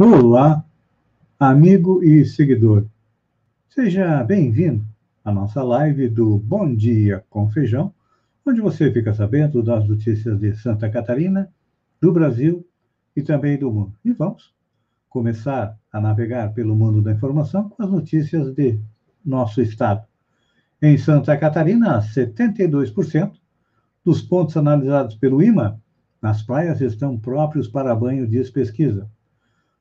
Olá, amigo e seguidor. Seja bem-vindo à nossa live do Bom Dia com Feijão, onde você fica sabendo das notícias de Santa Catarina, do Brasil e também do mundo. E vamos começar a navegar pelo mundo da informação com as notícias de nosso estado. Em Santa Catarina, 72% dos pontos analisados pelo IMA nas praias estão próprios para banho, diz pesquisa.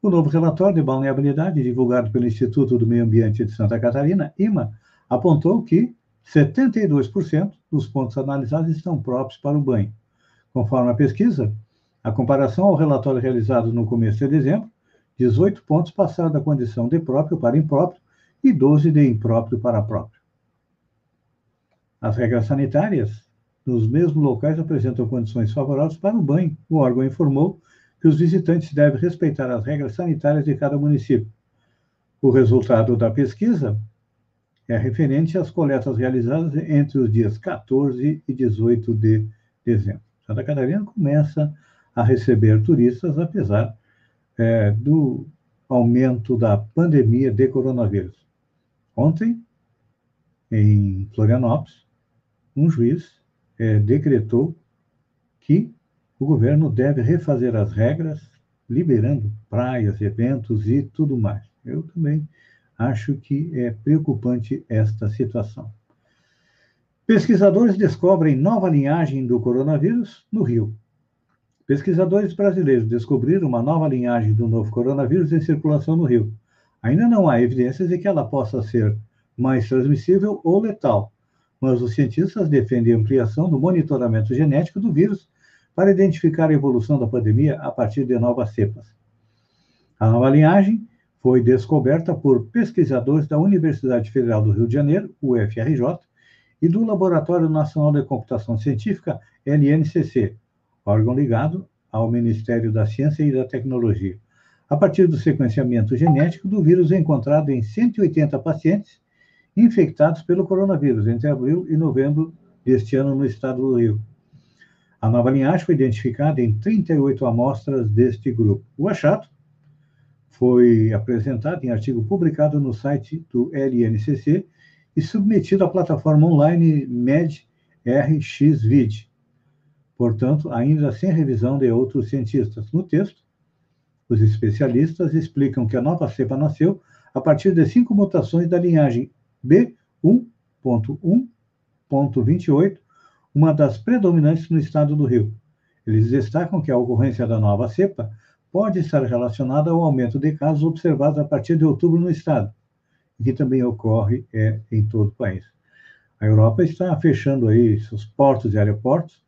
O novo relatório de balneabilidade, divulgado pelo Instituto do Meio Ambiente de Santa Catarina, IMA, apontou que 72% dos pontos analisados estão próprios para o banho. Conforme a pesquisa, a comparação ao relatório realizado no começo de dezembro, 18 pontos passaram da condição de próprio para impróprio e 12 de impróprio para próprio. As regras sanitárias nos mesmos locais apresentam condições favoráveis para o banho. O órgão informou que os visitantes devem respeitar as regras sanitárias de cada município. O resultado da pesquisa é referente às coletas realizadas entre os dias 14 e 18 de dezembro. Santa Catarina começa a receber turistas, apesar é, do aumento da pandemia de coronavírus. Ontem, em Florianópolis, um juiz é, decretou que o governo deve refazer as regras, liberando praias, eventos e tudo mais. Eu também acho que é preocupante esta situação. Pesquisadores descobrem nova linhagem do coronavírus no Rio. Pesquisadores brasileiros descobriram uma nova linhagem do novo coronavírus em circulação no Rio. Ainda não há evidências de que ela possa ser mais transmissível ou letal, mas os cientistas defendem a ampliação do monitoramento genético do vírus para identificar a evolução da pandemia a partir de novas cepas. A nova linhagem foi descoberta por pesquisadores da Universidade Federal do Rio de Janeiro, UFRJ, e do Laboratório Nacional de Computação Científica, LNCC, órgão ligado ao Ministério da Ciência e da Tecnologia, a partir do sequenciamento genético do vírus encontrado em 180 pacientes infectados pelo coronavírus entre abril e novembro deste ano no estado do Rio. A nova linhagem foi identificada em 38 amostras deste grupo. O achado foi apresentado em artigo publicado no site do LNCC e submetido à plataforma online MedRxivid, portanto, ainda sem revisão de outros cientistas. No texto, os especialistas explicam que a nova cepa nasceu a partir de cinco mutações da linhagem B1.1.28, uma das predominantes no estado do Rio. Eles destacam que a ocorrência da nova cepa pode estar relacionada ao aumento de casos observados a partir de outubro no estado, que também ocorre é, em todo o país. A Europa está fechando aí seus portos e aeroportos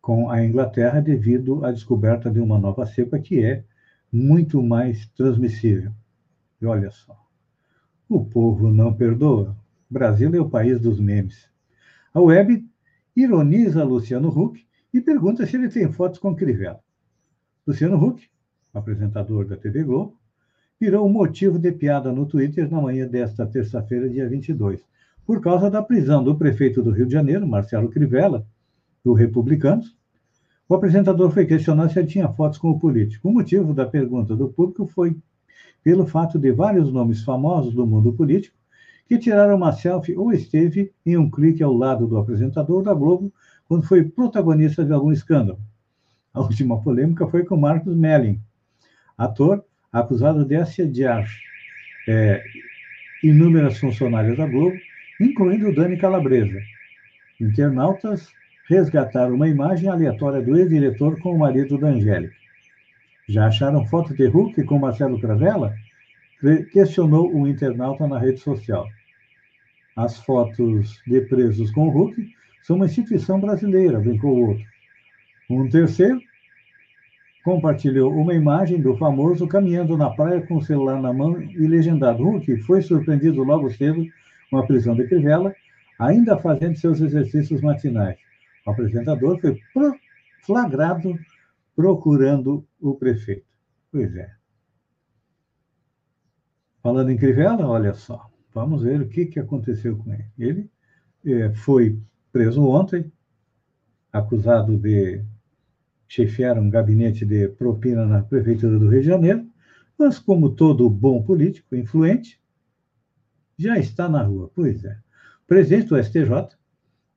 com a Inglaterra devido à descoberta de uma nova cepa que é muito mais transmissível. E olha só, o povo não perdoa. Brasil é o país dos memes. A web ironiza Luciano Huck e pergunta se ele tem fotos com Crivella. Luciano Huck, apresentador da TV Globo, virou motivo de piada no Twitter na manhã desta terça-feira, dia 22, por causa da prisão do prefeito do Rio de Janeiro, Marcelo Crivella, do Republicanos, o apresentador foi questionado se ele tinha fotos com o político. O motivo da pergunta do público foi pelo fato de vários nomes famosos do mundo político que tiraram uma selfie ou esteve em um clique ao lado do apresentador da Globo quando foi protagonista de algum escândalo. A última polêmica foi com Marcos Melling, ator acusado de assediar é, inúmeras funcionárias da Globo, incluindo Dani Calabresa. Internautas resgataram uma imagem aleatória do ex-diretor com o marido da Angélica. Já acharam foto de Hulk com Marcelo Cravella? Questionou o internauta na rede social. As fotos de presos com Hulk são uma instituição brasileira, brincou o outro. Um terceiro compartilhou uma imagem do famoso caminhando na praia com o celular na mão e legendado. Hulk foi surpreendido logo cedo com a prisão de Crivella, ainda fazendo seus exercícios matinais. O apresentador foi flagrado procurando o prefeito. Pois é. Falando em Crivella, olha só, vamos ver o que, que aconteceu com ele. Ele é, foi preso ontem, acusado de chefiar um gabinete de propina na Prefeitura do Rio de Janeiro, mas, como todo bom político influente, já está na rua. Pois é. O presidente do STJ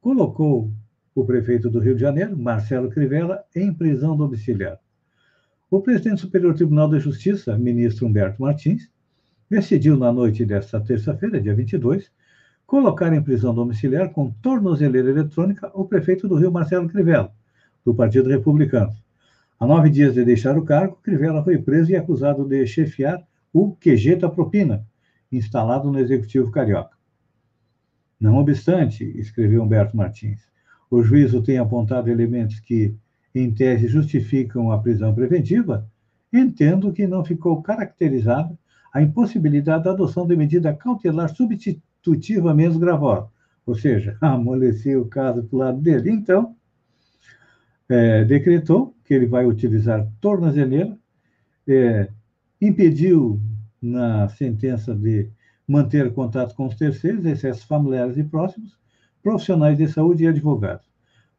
colocou o prefeito do Rio de Janeiro, Marcelo Crivella, em prisão domiciliar. O presidente do Superior Tribunal da Justiça, ministro Humberto Martins, decidiu na noite desta terça-feira, dia 22, colocar em prisão domiciliar com tornozeleira eletrônica o prefeito do Rio, Marcelo Crivella, do Partido Republicano. Há nove dias de deixar o cargo, Crivella foi preso e acusado de chefiar o QG da propina, instalado no Executivo Carioca. Não obstante, escreveu Humberto Martins, o juízo tem apontado elementos que, em tese, justificam a prisão preventiva, entendo que não ficou caracterizada a impossibilidade da adoção de medida cautelar substitutiva menos gravosa, ou seja, amolecer o caso para o lado dele. Então, é, decretou que ele vai utilizar tornozeleira, é, impediu na sentença de manter contato com os terceiros, excessos familiares e próximos, profissionais de saúde e advogados.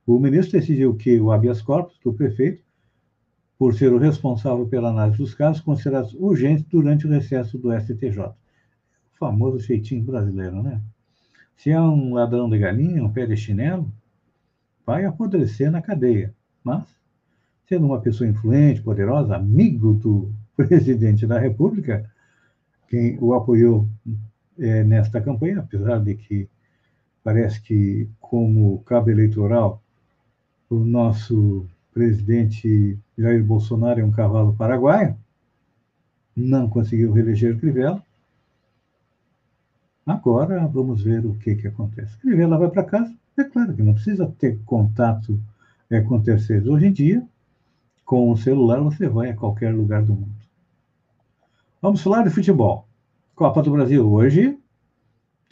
O ministro decidiu que o habeas corpus do prefeito por ser o responsável pela análise dos casos considerados urgentes durante o recesso do STJ. O famoso feitinho brasileiro, né? Se é um ladrão de galinha, um pé de chinelo, vai apodrecer na cadeia. Mas, sendo uma pessoa influente, poderosa, amigo do presidente da República, quem o apoiou é, nesta campanha, apesar de que parece que, como cabo eleitoral, o nosso presidente Jair Bolsonaro é um cavalo paraguaio, não conseguiu reeleger Crivella. Agora vamos ver o que, que acontece. Crivella vai para casa. É claro que não precisa ter contato é, com terceiros. Hoje em dia, com o celular, você vai a qualquer lugar do mundo. Vamos falar de futebol. Copa do Brasil. Hoje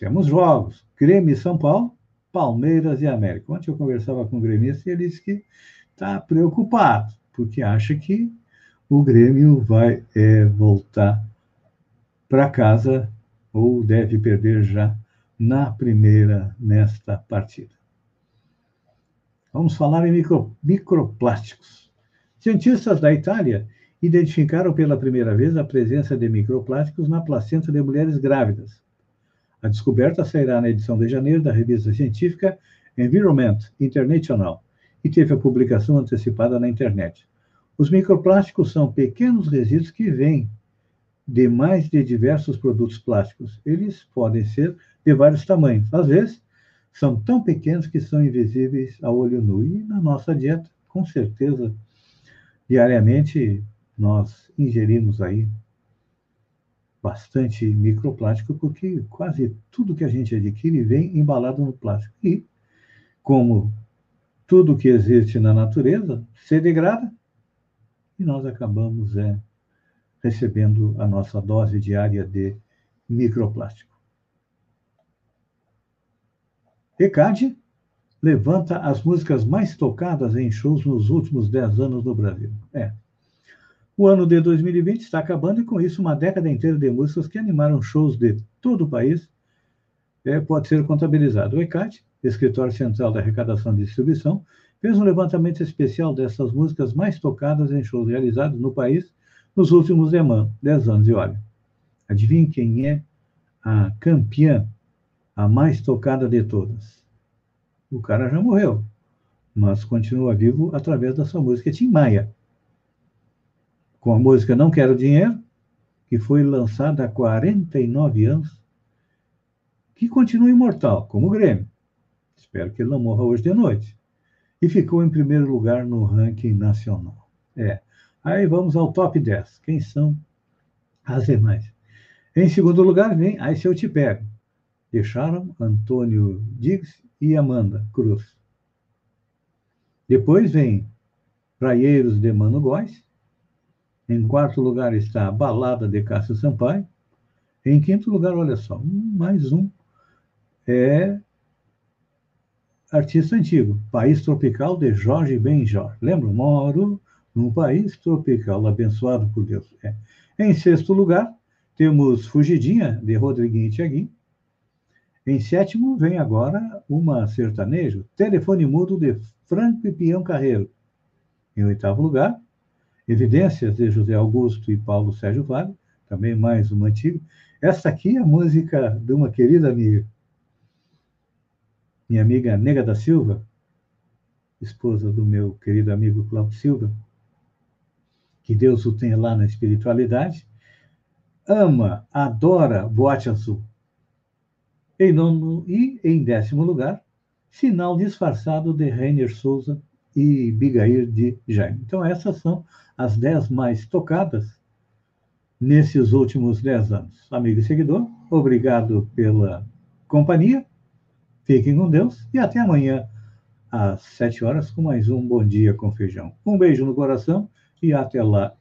temos jogos. Grêmio e São Paulo, Palmeiras e América. Ontem eu conversava com o gremista e ele disse que está preocupado, porque acha que o Grêmio vai é, voltar para casa ou deve perder já na primeira nesta partida. Vamos falar em micro, microplásticos. Cientistas da Itália identificaram pela primeira vez a presença de microplásticos na placenta de mulheres grávidas. A descoberta sairá na edição de janeiro da revista científica Environment International e teve a publicação antecipada na internet. Os microplásticos são pequenos resíduos que vêm de mais de diversos produtos plásticos. Eles podem ser de vários tamanhos. Às vezes, são tão pequenos que são invisíveis a olho nu. E na nossa dieta, com certeza, diariamente nós ingerimos aí bastante microplástico, porque quase tudo que a gente adquire vem embalado no plástico. E, como tudo que existe na natureza se degrada e nós acabamos é, recebendo a nossa dose diária de microplástico. ECAD levanta as músicas mais tocadas em shows nos últimos 10 anos no Brasil. É. O ano de 2020 está acabando e, com isso, uma década inteira de músicas que animaram shows de todo o país é, pode ser contabilizado. O ECAD Escritório Central da Arrecadação e Distribuição, fez um levantamento especial dessas músicas mais tocadas em shows realizados no país nos últimos 10 anos. E olha, adivinhe quem é a campeã, a mais tocada de todas? O cara já morreu, mas continua vivo através da sua música Tim Maia. Com a música Não Quero Dinheiro, que foi lançada há 49 anos, que continua imortal, como o Grêmio. Espero que ele não morra hoje de noite. E ficou em primeiro lugar no ranking nacional. É. Aí vamos ao top 10. Quem são as demais? Em segundo lugar vem Aí Se Eu Te Pego. Deixaram Antônio Diggs e Amanda Cruz. Depois vem Praieiros de Mano Góes. Em quarto lugar está a Balada de Cássio Sampaio. Em quinto lugar, olha só, mais um é artista antigo, País Tropical de Jorge Benjor. Lembra? Moro num país tropical, abençoado por Deus. É. Em sexto lugar, temos Fugidinha, de Rodriguinho Tiaguinho. Em sétimo, vem agora uma sertanejo, Telefone Mudo, de Franco e Pião Carreiro. Em oitavo lugar, Evidências, de José Augusto e Paulo Sérgio Vale, também mais uma antiga. Essa aqui é a música de uma querida amiga, minha amiga Nega da Silva, esposa do meu querido amigo Cláudio Silva, que Deus o tenha lá na espiritualidade, ama, adora Boate Azul. Em nono e em décimo lugar, Sinal Disfarçado de Rainer Souza e Bigair de Jaime. Então, essas são as dez mais tocadas nesses últimos dez anos. Amigo e seguidor, obrigado pela companhia, fiquem com Deus e até amanhã às sete horas com mais um Bom Dia com Feijão. Um beijo no coração e até lá.